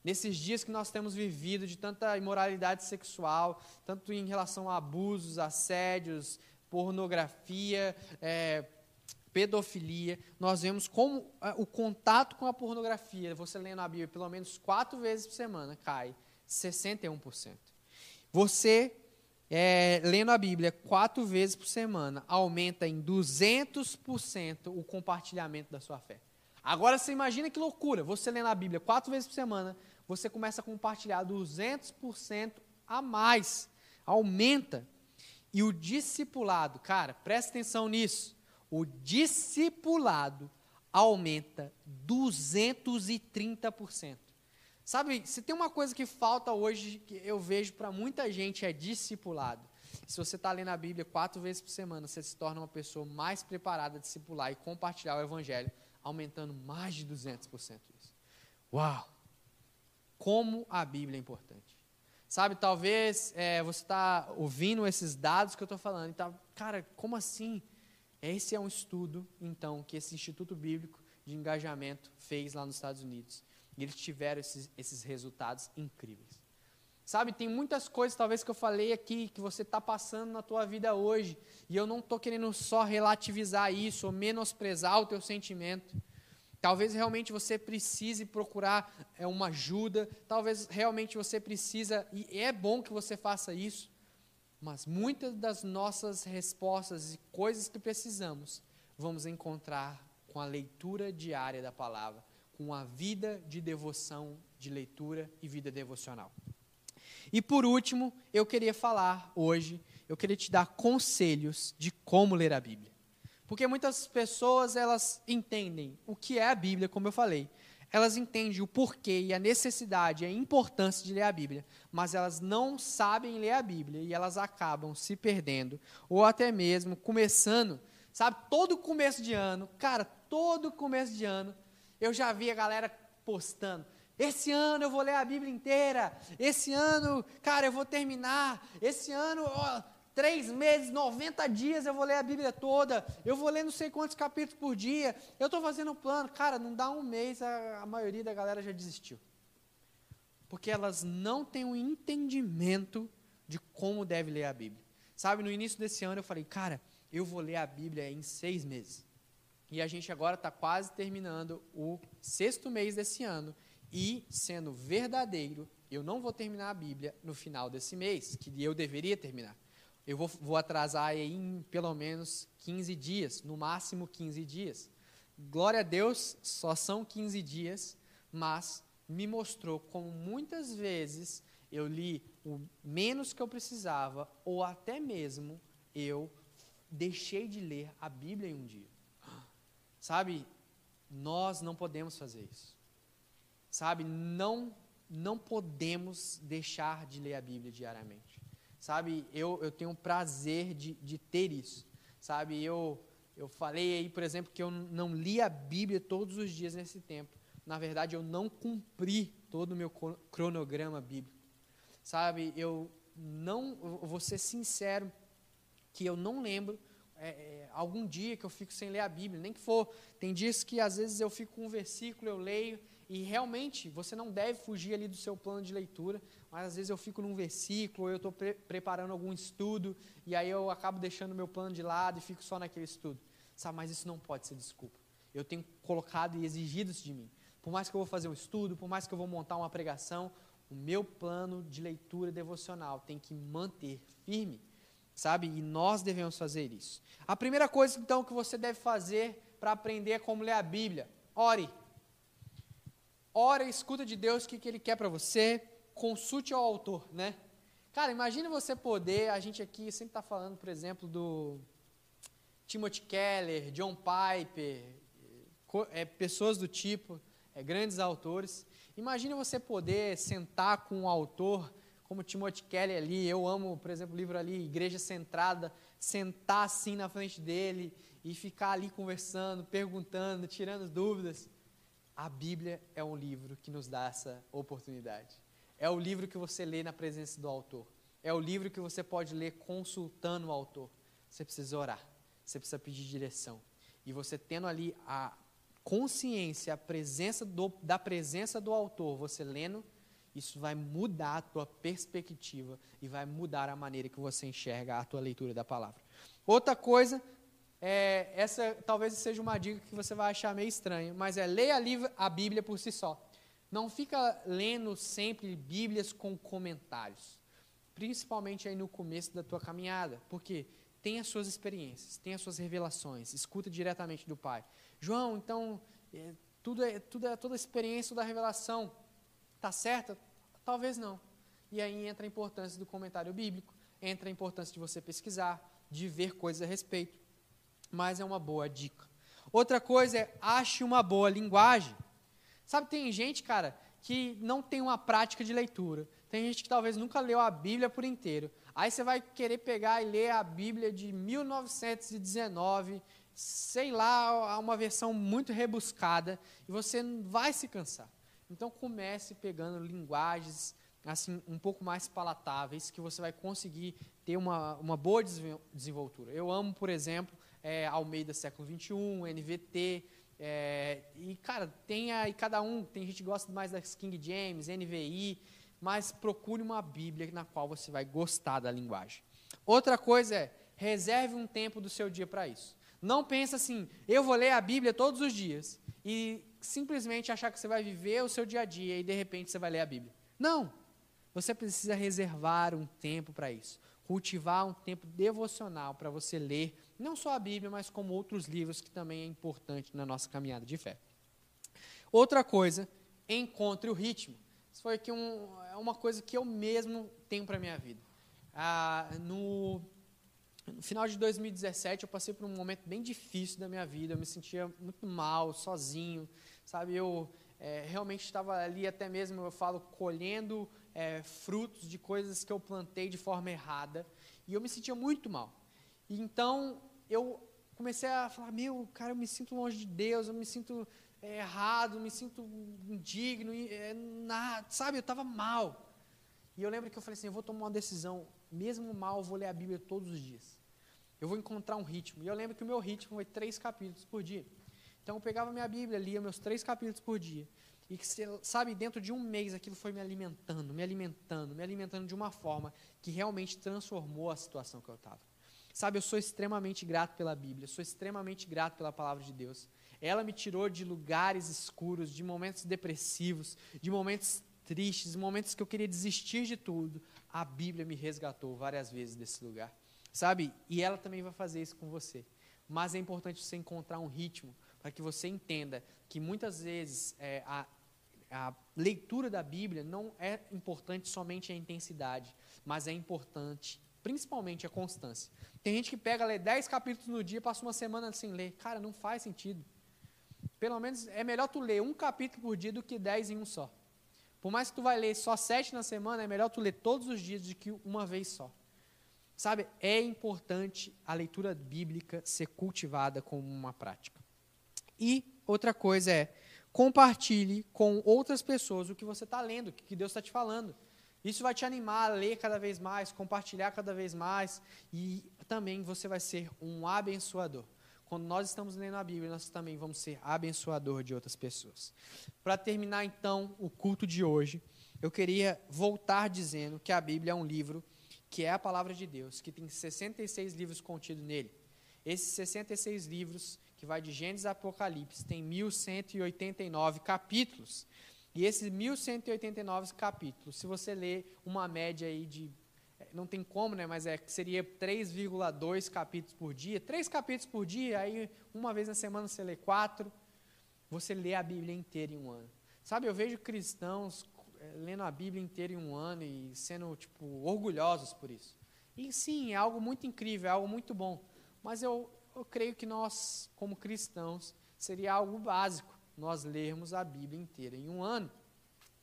Nesses dias que nós temos vivido de tanta imoralidade sexual, tanto em relação a abusos, assédios, pornografia, é, pedofilia, nós vemos como é, o contato com a pornografia, você lendo a Bíblia pelo menos quatro vezes por semana, cai 61%. Você, é, lendo a Bíblia quatro vezes por semana, aumenta em 200% o compartilhamento da sua fé. Agora você imagina que loucura, você lendo a Bíblia quatro vezes por semana, você começa a compartilhar 200% a mais, aumenta. E o discipulado, cara, presta atenção nisso. O discipulado aumenta 230%. Sabe, se tem uma coisa que falta hoje, que eu vejo para muita gente, é discipulado. Se você está lendo a Bíblia quatro vezes por semana, você se torna uma pessoa mais preparada a discipular e compartilhar o Evangelho, aumentando mais de 200% isso. Uau! Como a Bíblia é importante. Sabe, talvez é, você está ouvindo esses dados que eu estou falando e tá, cara, como assim? Esse é um estudo, então, que esse Instituto Bíblico de Engajamento fez lá nos Estados Unidos. E eles tiveram esses, esses resultados incríveis. Sabe, tem muitas coisas, talvez, que eu falei aqui, que você está passando na tua vida hoje, e eu não estou querendo só relativizar isso, ou menosprezar o teu sentimento. Talvez realmente você precise procurar é, uma ajuda, talvez realmente você precisa, e é bom que você faça isso, mas muitas das nossas respostas e coisas que precisamos, vamos encontrar com a leitura diária da palavra, com a vida de devoção, de leitura e vida devocional. E por último, eu queria falar hoje, eu queria te dar conselhos de como ler a Bíblia. Porque muitas pessoas, elas entendem o que é a Bíblia, como eu falei. Elas entendem o porquê e a necessidade, a importância de ler a Bíblia, mas elas não sabem ler a Bíblia e elas acabam se perdendo, ou até mesmo começando, sabe, todo começo de ano, cara, todo começo de ano, eu já vi a galera postando, esse ano eu vou ler a Bíblia inteira. Esse ano, cara, eu vou terminar. Esse ano, ó, três meses, 90 dias eu vou ler a Bíblia toda, eu vou ler não sei quantos capítulos por dia, eu estou fazendo um plano. Cara, não dá um mês, a, a maioria da galera já desistiu. Porque elas não têm um entendimento de como deve ler a Bíblia. Sabe, no início desse ano eu falei, cara, eu vou ler a Bíblia em seis meses. E a gente agora está quase terminando o sexto mês desse ano. E, sendo verdadeiro, eu não vou terminar a Bíblia no final desse mês, que eu deveria terminar. Eu vou, vou atrasar aí em pelo menos 15 dias, no máximo 15 dias. Glória a Deus, só são 15 dias, mas me mostrou como muitas vezes eu li o menos que eu precisava, ou até mesmo eu deixei de ler a Bíblia em um dia. Sabe, nós não podemos fazer isso. Sabe, não, não podemos deixar de ler a Bíblia diariamente. Sabe, eu, eu tenho prazer de, de ter isso. Sabe, eu, eu falei aí, por exemplo, que eu não li a Bíblia todos os dias nesse tempo. Na verdade, eu não cumpri todo o meu cronograma bíblico. Sabe, eu não, eu vou ser sincero, que eu não lembro é, é, algum dia que eu fico sem ler a Bíblia, nem que for. Tem dias que às vezes eu fico com um versículo, eu leio, e realmente você não deve fugir ali do seu plano de leitura, mas às vezes eu fico num versículo, ou eu estou pre preparando algum estudo, e aí eu acabo deixando meu plano de lado e fico só naquele estudo. Sabe, mas isso não pode ser desculpa. Eu tenho colocado e exigido isso de mim. Por mais que eu vou fazer um estudo, por mais que eu vou montar uma pregação, o meu plano de leitura devocional tem que manter firme, sabe? E nós devemos fazer isso. A primeira coisa, então, que você deve fazer para aprender como ler a Bíblia, ore. Ore, escuta de Deus o que, que Ele quer para você, consulte ao autor, né? Cara, imagine você poder, a gente aqui sempre está falando, por exemplo, do Timothy Keller, John Piper, é, pessoas do tipo, é, grandes autores. Imagine você poder sentar com um autor como Timothy Keller ali, eu amo, por exemplo, o livro ali, Igreja Centrada, sentar assim na frente dele e ficar ali conversando, perguntando, tirando dúvidas. A Bíblia é um livro que nos dá essa oportunidade. É o livro que você lê na presença do autor. É o livro que você pode ler consultando o autor. Você precisa orar, você precisa pedir direção. E você tendo ali a consciência, a presença do, da presença do autor, você lendo, isso vai mudar a tua perspectiva e vai mudar a maneira que você enxerga a tua leitura da palavra. Outra coisa, é, essa talvez seja uma dica que você vai achar meio estranha, mas é leia a Bíblia por si só. Não fica lendo sempre Bíblias com comentários, principalmente aí no começo da tua caminhada, porque tem as suas experiências, tem as suas revelações, escuta diretamente do Pai. João, então, é, tudo é, tudo é toda a experiência da revelação Está certa? Talvez não. E aí entra a importância do comentário bíblico, entra a importância de você pesquisar, de ver coisas a respeito. Mas é uma boa dica. Outra coisa é ache uma boa linguagem. Sabe, tem gente, cara, que não tem uma prática de leitura. Tem gente que talvez nunca leu a Bíblia por inteiro. Aí você vai querer pegar e ler a Bíblia de 1919, sei lá, uma versão muito rebuscada, e você vai se cansar. Então comece pegando linguagens assim um pouco mais palatáveis que você vai conseguir ter uma, uma boa desenvoltura. Eu amo, por exemplo, é, Almeida século XXI, NVT, é, e cara, tem aí cada um, tem gente que gosta mais das King James, NVI, mas procure uma Bíblia na qual você vai gostar da linguagem. Outra coisa é, reserve um tempo do seu dia para isso. Não pense assim, eu vou ler a Bíblia todos os dias e simplesmente achar que você vai viver o seu dia a dia e de repente você vai ler a Bíblia. Não! Você precisa reservar um tempo para isso. Cultivar um tempo devocional para você ler não só a Bíblia, mas como outros livros que também é importante na nossa caminhada de fé. Outra coisa, encontre o ritmo. Isso foi aqui um, é uma coisa que eu mesmo tenho para a minha vida. Ah, no no final de 2017, eu passei por um momento bem difícil da minha vida. Eu me sentia muito mal, sozinho, sabe? Eu é, realmente estava ali, até mesmo, eu falo, colhendo é, frutos de coisas que eu plantei de forma errada. E eu me sentia muito mal. E então, eu comecei a falar: Meu, cara, eu me sinto longe de Deus, eu me sinto é, errado, me sinto indigno, é, nada, sabe? Eu estava mal. E eu lembro que eu falei assim: Eu vou tomar uma decisão mesmo mal, eu vou ler a Bíblia todos os dias. Eu vou encontrar um ritmo. E eu lembro que o meu ritmo foi três capítulos por dia. Então eu pegava minha Bíblia, lia meus três capítulos por dia. E sabe, dentro de um mês aquilo foi me alimentando, me alimentando, me alimentando de uma forma que realmente transformou a situação que eu estava. Sabe, eu sou extremamente grato pela Bíblia, sou extremamente grato pela palavra de Deus. Ela me tirou de lugares escuros, de momentos depressivos, de momentos tristes, momentos que eu queria desistir de tudo, a Bíblia me resgatou várias vezes desse lugar. Sabe? E ela também vai fazer isso com você. Mas é importante você encontrar um ritmo para que você entenda que muitas vezes é, a, a leitura da Bíblia não é importante somente a intensidade, mas é importante principalmente a constância. Tem gente que pega, lê 10 capítulos no dia, passa uma semana sem ler. Cara, não faz sentido. Pelo menos é melhor tu ler um capítulo por dia do que 10 em um só. Por mais que tu vai ler só sete na semana, é melhor tu ler todos os dias do que uma vez só. Sabe, é importante a leitura bíblica ser cultivada como uma prática. E outra coisa é, compartilhe com outras pessoas o que você está lendo, o que Deus está te falando. Isso vai te animar a ler cada vez mais, compartilhar cada vez mais, e também você vai ser um abençoador. Quando nós estamos lendo a Bíblia, nós também vamos ser abençoador de outras pessoas. Para terminar, então, o culto de hoje, eu queria voltar dizendo que a Bíblia é um livro que é a palavra de Deus, que tem 66 livros contidos nele. Esses 66 livros, que vai de Gênesis a Apocalipse, tem 1189 capítulos. E esses 1189 capítulos, se você ler uma média aí de não tem como, né, mas é, seria 3,2 capítulos por dia. Três capítulos por dia, aí uma vez na semana você lê quatro. você ler a Bíblia inteira em um ano. Sabe, eu vejo cristãos eh, lendo a Bíblia inteira em um ano e sendo tipo orgulhosos por isso. E sim, é algo muito incrível, é algo muito bom. Mas eu, eu creio que nós, como cristãos, seria algo básico nós lermos a Bíblia inteira em um ano.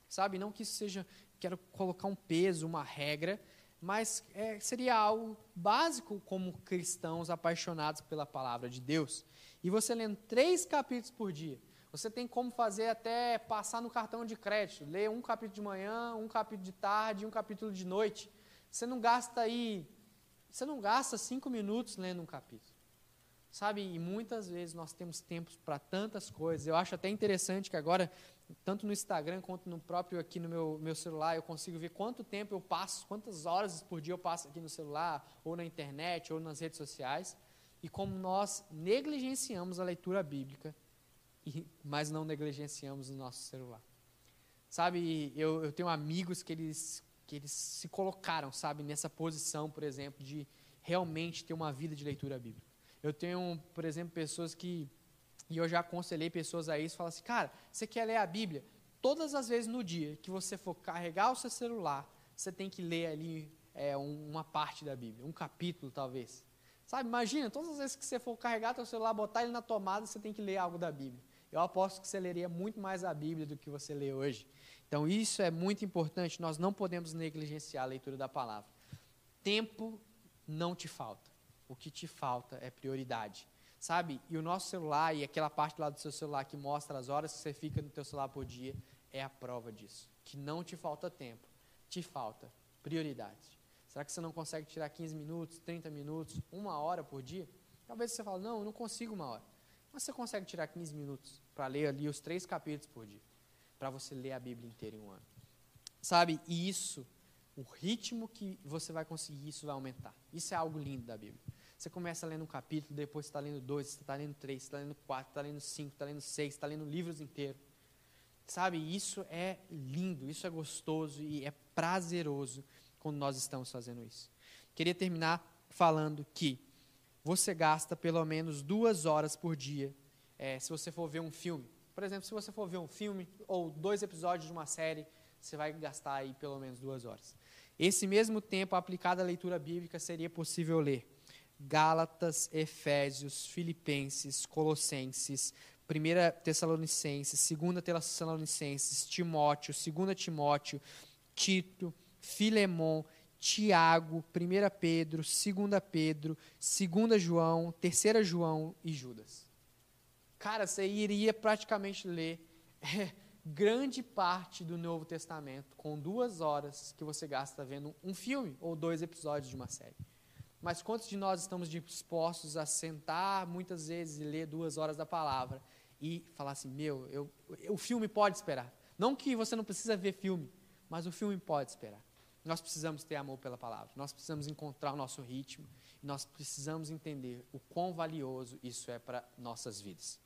Sabe, não que isso seja, quero colocar um peso, uma regra, mas é, seria algo básico como cristãos apaixonados pela palavra de Deus. E você lendo três capítulos por dia, você tem como fazer até passar no cartão de crédito, ler um capítulo de manhã, um capítulo de tarde, um capítulo de noite. Você não gasta aí, você não gasta cinco minutos lendo um capítulo. Sabe, e muitas vezes nós temos tempos para tantas coisas. Eu acho até interessante que agora, tanto no Instagram quanto no próprio aqui no meu, meu celular, eu consigo ver quanto tempo eu passo, quantas horas por dia eu passo aqui no celular, ou na internet, ou nas redes sociais, e como nós negligenciamos a leitura bíblica, e, mas não negligenciamos o nosso celular. Sabe, eu, eu tenho amigos que eles, que eles se colocaram, sabe, nessa posição, por exemplo, de realmente ter uma vida de leitura bíblica. Eu tenho, por exemplo, pessoas que, e eu já aconselhei pessoas a isso, falam assim, cara, você quer ler a Bíblia? Todas as vezes no dia que você for carregar o seu celular, você tem que ler ali é, uma parte da Bíblia, um capítulo talvez. Sabe, imagina, todas as vezes que você for carregar seu celular, botar ele na tomada, você tem que ler algo da Bíblia. Eu aposto que você leria muito mais a Bíblia do que você lê hoje. Então, isso é muito importante, nós não podemos negligenciar a leitura da palavra. Tempo não te falta o que te falta é prioridade. Sabe? E o nosso celular e aquela parte lá do seu celular que mostra as horas que você fica no teu celular por dia é a prova disso. Que não te falta tempo, te falta prioridade. Será que você não consegue tirar 15 minutos, 30 minutos, uma hora por dia? Talvez você fale, não, eu não consigo uma hora. Mas você consegue tirar 15 minutos para ler ali os três capítulos por dia, para você ler a Bíblia inteira em um ano. Sabe? E isso, o ritmo que você vai conseguir, isso vai aumentar. Isso é algo lindo da Bíblia. Você começa lendo um capítulo, depois você está lendo dois, você está lendo três, você está lendo quatro, está lendo cinco, está lendo seis, está lendo livros inteiros. Sabe, isso é lindo, isso é gostoso e é prazeroso quando nós estamos fazendo isso. Queria terminar falando que você gasta pelo menos duas horas por dia é, se você for ver um filme. Por exemplo, se você for ver um filme ou dois episódios de uma série, você vai gastar aí pelo menos duas horas. Esse mesmo tempo aplicado à leitura bíblica seria possível ler Gálatas, Efésios, Filipenses, Colossenses, 1 Tessalonicenses, 2 Tessalonicenses, Timóteo, 2 Timóteo, Tito, Filemon, Tiago, 1 Pedro, 2 Pedro, 2 João, 3 João e Judas. Cara, você iria praticamente ler é, grande parte do Novo Testamento com duas horas que você gasta vendo um filme ou dois episódios de uma série. Mas quantos de nós estamos dispostos a sentar muitas vezes e ler duas horas da palavra e falar assim: meu, eu, o filme pode esperar. Não que você não precisa ver filme, mas o filme pode esperar. Nós precisamos ter amor pela palavra, nós precisamos encontrar o nosso ritmo, nós precisamos entender o quão valioso isso é para nossas vidas.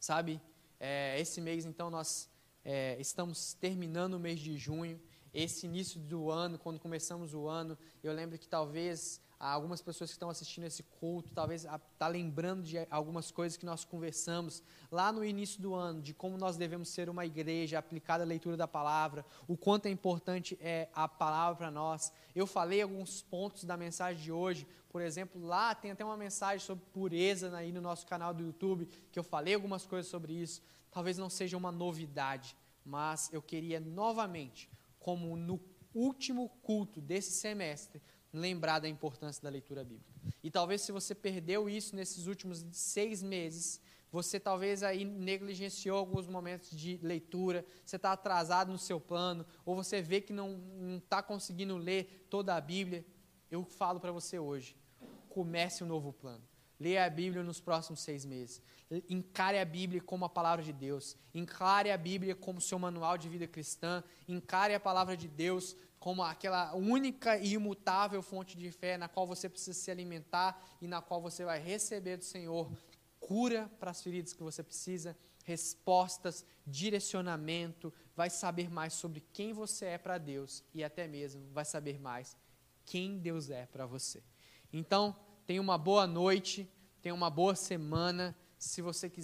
Sabe, é, esse mês, então, nós é, estamos terminando o mês de junho, esse início do ano, quando começamos o ano, eu lembro que talvez algumas pessoas que estão assistindo esse culto, talvez está lembrando de algumas coisas que nós conversamos lá no início do ano, de como nós devemos ser uma igreja aplicada à leitura da palavra, o quanto é importante é a palavra para nós. Eu falei alguns pontos da mensagem de hoje, por exemplo, lá tem até uma mensagem sobre pureza aí no nosso canal do YouTube, que eu falei algumas coisas sobre isso. Talvez não seja uma novidade, mas eu queria novamente, como no último culto desse semestre, lembrar da importância da leitura bíblica. E talvez se você perdeu isso nesses últimos seis meses, você talvez aí negligenciou alguns momentos de leitura, você está atrasado no seu plano, ou você vê que não está conseguindo ler toda a Bíblia. Eu falo para você hoje, comece um novo plano. Leia a Bíblia nos próximos seis meses. Encare a Bíblia como a palavra de Deus. Encare a Bíblia como seu manual de vida cristã. Encare a palavra de Deus como aquela única e imutável fonte de fé na qual você precisa se alimentar e na qual você vai receber do Senhor cura para as feridas que você precisa, respostas, direcionamento, vai saber mais sobre quem você é para Deus e até mesmo vai saber mais quem Deus é para você. Então, tenha uma boa noite, tenha uma boa semana. Se você quiser